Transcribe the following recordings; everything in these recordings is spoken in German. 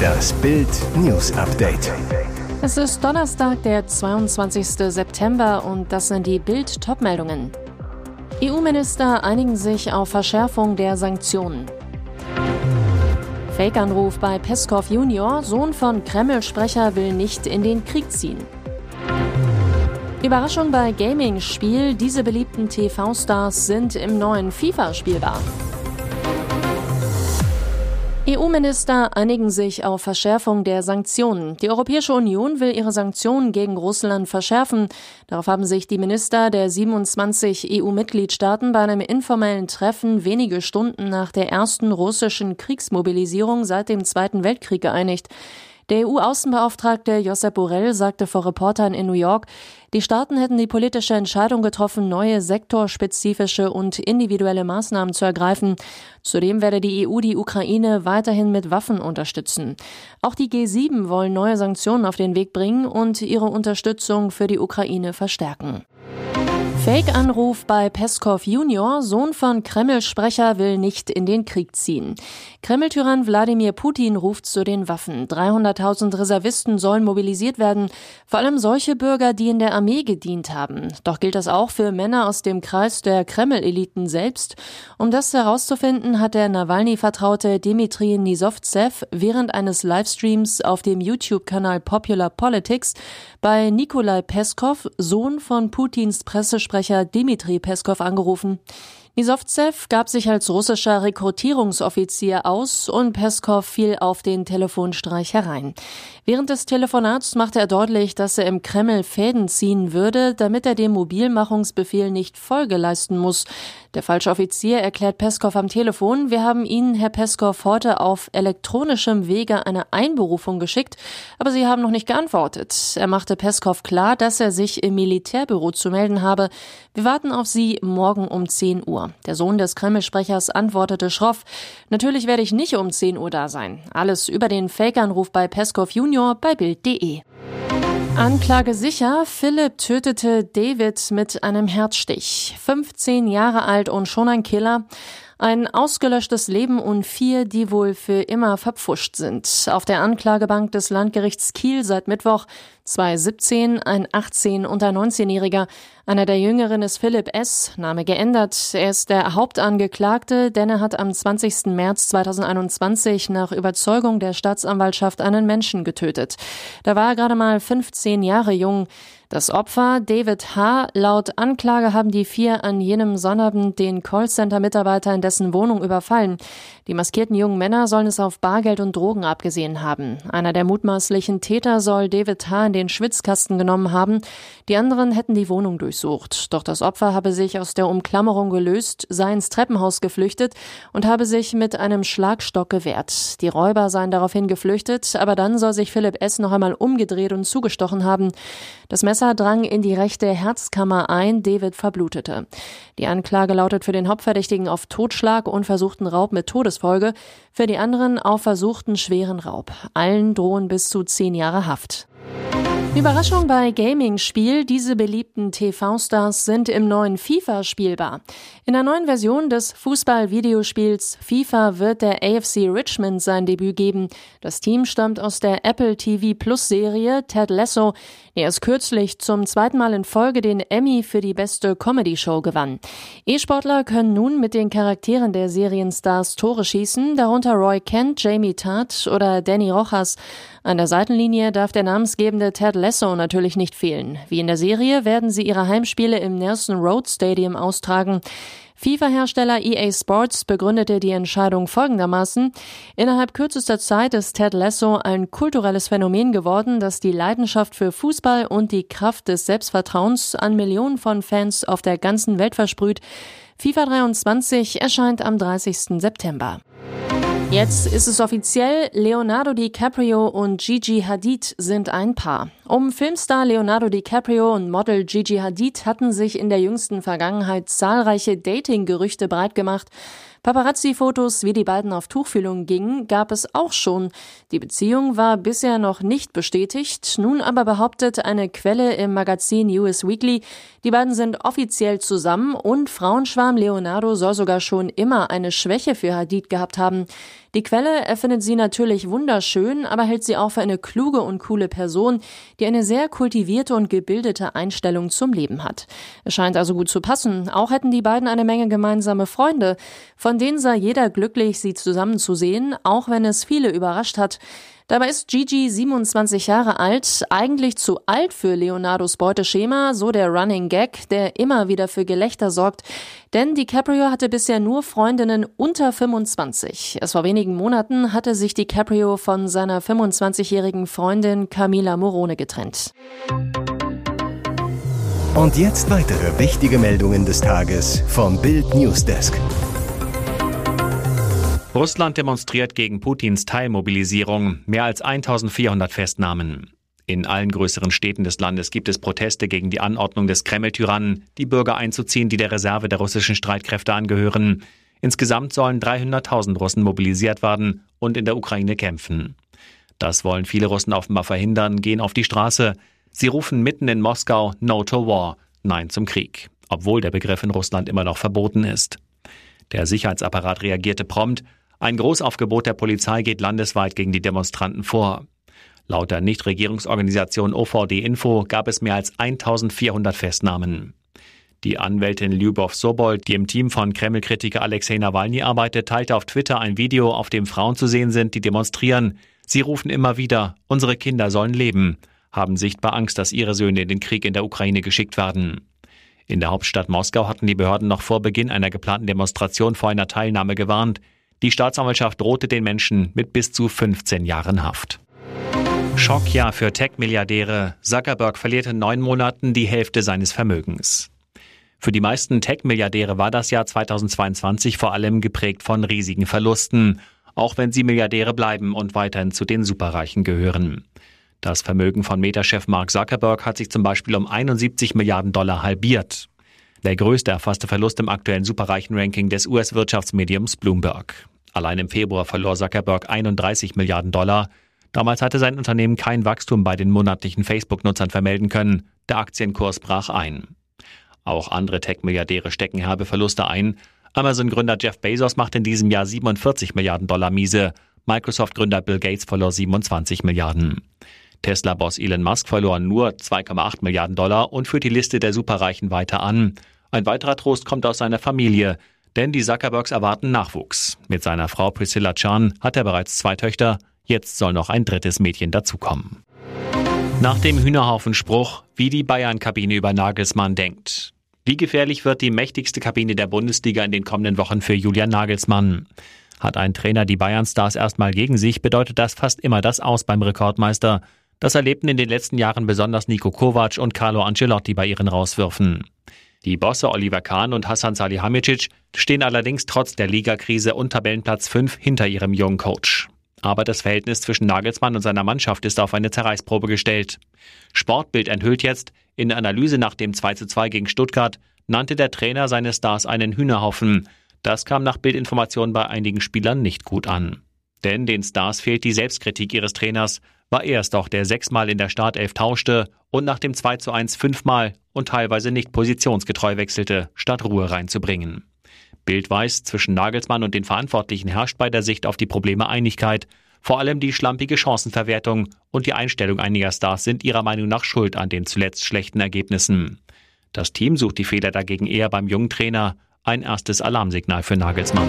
Das Bild News Update. Es ist Donnerstag, der 22. September und das sind die Bild Topmeldungen. EU-Minister einigen sich auf Verschärfung der Sanktionen. Fake-Anruf bei Peskov Junior, Sohn von Kreml-Sprecher will nicht in den Krieg ziehen. Überraschung bei Gaming-Spiel, diese beliebten TV-Stars sind im neuen FIFA spielbar. EU-Minister einigen sich auf Verschärfung der Sanktionen. Die Europäische Union will ihre Sanktionen gegen Russland verschärfen. Darauf haben sich die Minister der 27 EU-Mitgliedstaaten bei einem informellen Treffen wenige Stunden nach der ersten russischen Kriegsmobilisierung seit dem Zweiten Weltkrieg geeinigt. Der EU-Außenbeauftragte Josep Borrell sagte vor Reportern in New York, die Staaten hätten die politische Entscheidung getroffen, neue sektorspezifische und individuelle Maßnahmen zu ergreifen. Zudem werde die EU die Ukraine weiterhin mit Waffen unterstützen. Auch die G7 wollen neue Sanktionen auf den Weg bringen und ihre Unterstützung für die Ukraine verstärken. Fake-Anruf bei Peskov Junior, Sohn von Kreml-Sprecher, will nicht in den Krieg ziehen. Kreml-Tyrann Wladimir Putin ruft zu den Waffen. 300.000 Reservisten sollen mobilisiert werden, vor allem solche Bürger, die in der Armee gedient haben. Doch gilt das auch für Männer aus dem Kreis der Kreml-Eliten selbst. Um das herauszufinden, hat der Nawalny-Vertraute Dmitri Nisovtsev während eines Livestreams auf dem YouTube-Kanal Popular Politics bei Nikolai Peskov, Sohn von Putins Pressesprecher, Pressesprecher Dmitri Peskov angerufen. Nisovtsev gab sich als russischer Rekrutierungsoffizier aus und Peskov fiel auf den Telefonstreich herein. Während des Telefonats machte er deutlich, dass er im Kreml Fäden ziehen würde, damit er dem Mobilmachungsbefehl nicht Folge leisten muss. Der falsche Offizier erklärt Peskov am Telefon, wir haben Ihnen, Herr Peskov, heute auf elektronischem Wege eine Einberufung geschickt, aber Sie haben noch nicht geantwortet. Er machte Peskov klar, dass er sich im Militärbüro zu melden habe. Wir warten auf Sie morgen um 10 Uhr. Der Sohn des Kreml-Sprechers antwortete schroff, natürlich werde ich nicht um 10 Uhr da sein. Alles über den Fake-Anruf bei Peskov Junior bei Bild.de. Anklage sicher, Philipp tötete David mit einem Herzstich. 15 Jahre alt und schon ein Killer. Ein ausgelöschtes Leben und vier, die wohl für immer verpfuscht sind. Auf der Anklagebank des Landgerichts Kiel seit Mittwoch zwei 17, ein 18 und ein 19-Jähriger. Einer der Jüngeren ist Philipp S., Name geändert. Er ist der Hauptangeklagte, denn er hat am 20. März 2021 nach Überzeugung der Staatsanwaltschaft einen Menschen getötet. Da war er gerade mal 15 Jahre jung. Das Opfer, David H., laut Anklage haben die vier an jenem Sonnabend den Callcenter-Mitarbeiter in dessen Wohnung überfallen. Die maskierten jungen Männer sollen es auf Bargeld und Drogen abgesehen haben. Einer der mutmaßlichen Täter soll David H. in den Schwitzkasten genommen haben. Die anderen hätten die Wohnung durchsucht. Doch das Opfer habe sich aus der Umklammerung gelöst, sei ins Treppenhaus geflüchtet und habe sich mit einem Schlagstock gewehrt. Die Räuber seien daraufhin geflüchtet, aber dann soll sich Philipp S. noch einmal umgedreht und zugestochen haben. Das Messer drang in die rechte Herzkammer ein, David verblutete. Die Anklage lautet für den Hauptverdächtigen auf Totschlag und versuchten Raub mit Todesfolge, für die anderen auf versuchten schweren Raub. Allen drohen bis zu zehn Jahre Haft. Überraschung bei Gaming-Spiel. Diese beliebten TV-Stars sind im neuen FIFA spielbar. In der neuen Version des Fußball-Videospiels FIFA wird der AFC Richmond sein Debüt geben. Das Team stammt aus der Apple TV Plus Serie Ted Lasso, erst kürzlich zum zweiten Mal in Folge den Emmy für die beste Comedy-Show gewann. E-Sportler können nun mit den Charakteren der Serienstars Tore schießen, darunter Roy Kent, Jamie Tart oder Danny Rojas. An der Seitenlinie darf der namensgebende Ted Lasso natürlich nicht fehlen. Wie in der Serie werden sie ihre Heimspiele im Nelson Road Stadium austragen. FIFA-Hersteller EA Sports begründete die Entscheidung folgendermaßen. Innerhalb kürzester Zeit ist Ted Lasso ein kulturelles Phänomen geworden, das die Leidenschaft für Fußball und die Kraft des Selbstvertrauens an Millionen von Fans auf der ganzen Welt versprüht. FIFA 23 erscheint am 30. September. Jetzt ist es offiziell, Leonardo DiCaprio und Gigi Hadid sind ein Paar. Um Filmstar Leonardo DiCaprio und Model Gigi Hadid hatten sich in der jüngsten Vergangenheit zahlreiche Dating-Gerüchte breitgemacht. Paparazzi-Fotos, wie die beiden auf Tuchfühlung gingen, gab es auch schon. Die Beziehung war bisher noch nicht bestätigt, nun aber behauptet eine Quelle im Magazin US Weekly, die beiden sind offiziell zusammen und Frauenschwarm Leonardo soll sogar schon immer eine Schwäche für Hadid gehabt haben. Die Quelle erfindet sie natürlich wunderschön, aber hält sie auch für eine kluge und coole Person, die eine sehr kultivierte und gebildete Einstellung zum Leben hat. Es scheint also gut zu passen. Auch hätten die beiden eine Menge gemeinsame Freunde, von denen sei jeder glücklich, sie zusammenzusehen, auch wenn es viele überrascht hat. Dabei ist Gigi 27 Jahre alt, eigentlich zu alt für Leonardos Beuteschema, so der Running Gag, der immer wieder für Gelächter sorgt. Denn DiCaprio hatte bisher nur Freundinnen unter 25. Erst vor wenigen Monaten hatte sich DiCaprio von seiner 25-jährigen Freundin Camila Morone getrennt. Und jetzt weitere wichtige Meldungen des Tages vom Bild Newsdesk. Russland demonstriert gegen Putins Teilmobilisierung. Mehr als 1400 Festnahmen. In allen größeren Städten des Landes gibt es Proteste gegen die Anordnung des Kreml-Tyrannen, die Bürger einzuziehen, die der Reserve der russischen Streitkräfte angehören. Insgesamt sollen 300.000 Russen mobilisiert werden und in der Ukraine kämpfen. Das wollen viele Russen offenbar verhindern, gehen auf die Straße. Sie rufen mitten in Moskau No to War, Nein zum Krieg, obwohl der Begriff in Russland immer noch verboten ist. Der Sicherheitsapparat reagierte prompt ein Großaufgebot der Polizei geht landesweit gegen die Demonstranten vor. Laut der Nichtregierungsorganisation OVD Info gab es mehr als 1400 Festnahmen. Die Anwältin Lyubov Sobol, die im Team von Kreml-Kritiker Alexei Nawalny arbeitet, teilte auf Twitter ein Video, auf dem Frauen zu sehen sind, die demonstrieren. Sie rufen immer wieder, unsere Kinder sollen leben, haben sichtbar Angst, dass ihre Söhne in den Krieg in der Ukraine geschickt werden. In der Hauptstadt Moskau hatten die Behörden noch vor Beginn einer geplanten Demonstration vor einer Teilnahme gewarnt. Die Staatsanwaltschaft drohte den Menschen mit bis zu 15 Jahren Haft. Schockjahr für Tech-Milliardäre. Zuckerberg verliert in neun Monaten die Hälfte seines Vermögens. Für die meisten Tech-Milliardäre war das Jahr 2022 vor allem geprägt von riesigen Verlusten, auch wenn sie Milliardäre bleiben und weiterhin zu den Superreichen gehören. Das Vermögen von Meta-Chef Mark Zuckerberg hat sich zum Beispiel um 71 Milliarden Dollar halbiert. Der größte erfasste Verlust im aktuellen Superreichen-Ranking des US-Wirtschaftsmediums Bloomberg. Allein im Februar verlor Zuckerberg 31 Milliarden Dollar. Damals hatte sein Unternehmen kein Wachstum bei den monatlichen Facebook-Nutzern vermelden können. Der Aktienkurs brach ein. Auch andere Tech-Milliardäre stecken herbe Verluste ein. Amazon-Gründer Jeff Bezos macht in diesem Jahr 47 Milliarden Dollar miese. Microsoft-Gründer Bill Gates verlor 27 Milliarden. Tesla-Boss Elon Musk verlor nur 2,8 Milliarden Dollar und führt die Liste der Superreichen weiter an. Ein weiterer Trost kommt aus seiner Familie, denn die Zuckerbergs erwarten Nachwuchs. Mit seiner Frau Priscilla Chan hat er bereits zwei Töchter, jetzt soll noch ein drittes Mädchen dazukommen. Nach dem Hühnerhaufen-Spruch, wie die Bayern-Kabine über Nagelsmann denkt. Wie gefährlich wird die mächtigste Kabine der Bundesliga in den kommenden Wochen für Julian Nagelsmann? Hat ein Trainer die Bayern-Stars erstmal gegen sich, bedeutet das fast immer das Aus beim Rekordmeister. Das erlebten in den letzten Jahren besonders Nico Kovac und Carlo Ancelotti bei ihren Rauswürfen. Die Bosse Oliver Kahn und Hassan Salihamidzic stehen allerdings trotz der Ligakrise und Tabellenplatz 5 hinter ihrem jungen Coach. Aber das Verhältnis zwischen Nagelsmann und seiner Mannschaft ist auf eine Zerreißprobe gestellt. Sportbild enthüllt jetzt, in der Analyse nach dem 2:2 gegen Stuttgart nannte der Trainer seine Stars einen Hühnerhaufen. Das kam nach Bildinformationen bei einigen Spielern nicht gut an. Denn den Stars fehlt die Selbstkritik ihres Trainers war er es doch, der sechsmal in der Startelf tauschte und nach dem 2 zu 1 fünfmal und teilweise nicht positionsgetreu wechselte, statt Ruhe reinzubringen. Bild weiß, zwischen Nagelsmann und den Verantwortlichen herrscht bei der Sicht auf die Probleme Einigkeit. Vor allem die schlampige Chancenverwertung und die Einstellung einiger Stars sind ihrer Meinung nach schuld an den zuletzt schlechten Ergebnissen. Das Team sucht die Fehler dagegen eher beim jungen Trainer. Ein erstes Alarmsignal für Nagelsmann.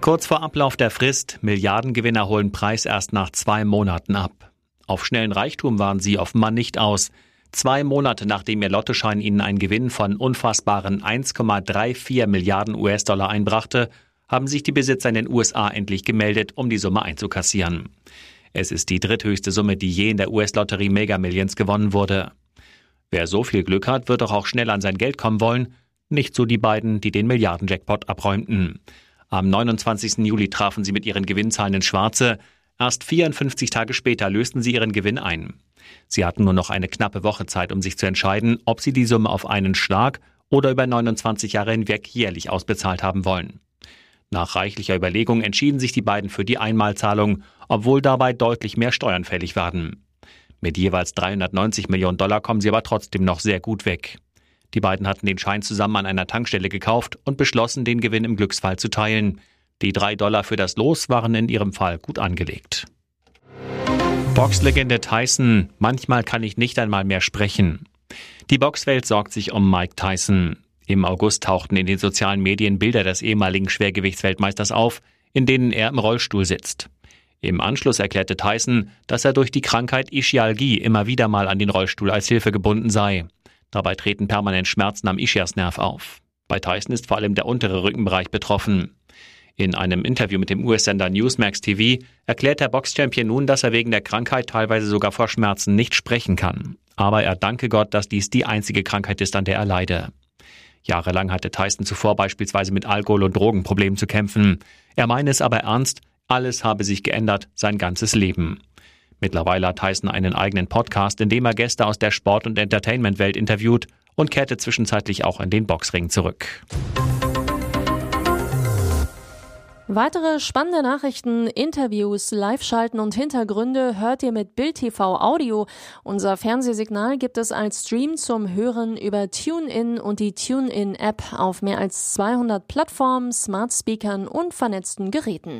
Kurz vor Ablauf der Frist, Milliardengewinner holen Preis erst nach zwei Monaten ab. Auf schnellen Reichtum waren sie offenbar nicht aus. Zwei Monate nachdem ihr Lottoschein ihnen einen Gewinn von unfassbaren 1,34 Milliarden US-Dollar einbrachte, haben sich die Besitzer in den USA endlich gemeldet, um die Summe einzukassieren. Es ist die dritthöchste Summe, die je in der US-Lotterie Mega Millions gewonnen wurde. Wer so viel Glück hat, wird doch auch schnell an sein Geld kommen wollen. Nicht so die beiden, die den Milliarden-Jackpot abräumten. Am 29. Juli trafen sie mit ihren Gewinnzahlen ins Schwarze. Erst 54 Tage später lösten sie ihren Gewinn ein. Sie hatten nur noch eine knappe Woche Zeit, um sich zu entscheiden, ob sie die Summe auf einen Schlag oder über 29 Jahre hinweg jährlich ausbezahlt haben wollen. Nach reichlicher Überlegung entschieden sich die beiden für die Einmalzahlung, obwohl dabei deutlich mehr Steuern fällig werden. Mit jeweils 390 Millionen Dollar kommen sie aber trotzdem noch sehr gut weg. Die beiden hatten den Schein zusammen an einer Tankstelle gekauft und beschlossen, den Gewinn im Glücksfall zu teilen. Die drei Dollar für das Los waren in ihrem Fall gut angelegt. Boxlegende Tyson, manchmal kann ich nicht einmal mehr sprechen. Die Boxwelt sorgt sich um Mike Tyson. Im August tauchten in den sozialen Medien Bilder des ehemaligen Schwergewichtsweltmeisters auf, in denen er im Rollstuhl sitzt. Im Anschluss erklärte Tyson, dass er durch die Krankheit Ischialgie immer wieder mal an den Rollstuhl als Hilfe gebunden sei. Dabei treten permanent Schmerzen am Ischiasnerv auf. Bei Tyson ist vor allem der untere Rückenbereich betroffen. In einem Interview mit dem US-Sender Newsmax TV erklärt der Boxchampion nun, dass er wegen der Krankheit teilweise sogar vor Schmerzen nicht sprechen kann. Aber er danke Gott, dass dies die einzige Krankheit ist, an der er leide. Jahrelang hatte Tyson zuvor beispielsweise mit Alkohol- und Drogenproblemen zu kämpfen. Er meine es aber ernst, alles habe sich geändert, sein ganzes Leben. Mittlerweile hat Tyson einen eigenen Podcast, in dem er Gäste aus der Sport- und Entertainment-Welt interviewt und kehrte zwischenzeitlich auch in den Boxring zurück. Weitere spannende Nachrichten, Interviews, Live-Schalten und Hintergründe hört ihr mit Bild TV Audio. Unser Fernsehsignal gibt es als Stream zum Hören über TuneIn und die TuneIn-App auf mehr als 200 Plattformen, Smart Speakern und vernetzten Geräten.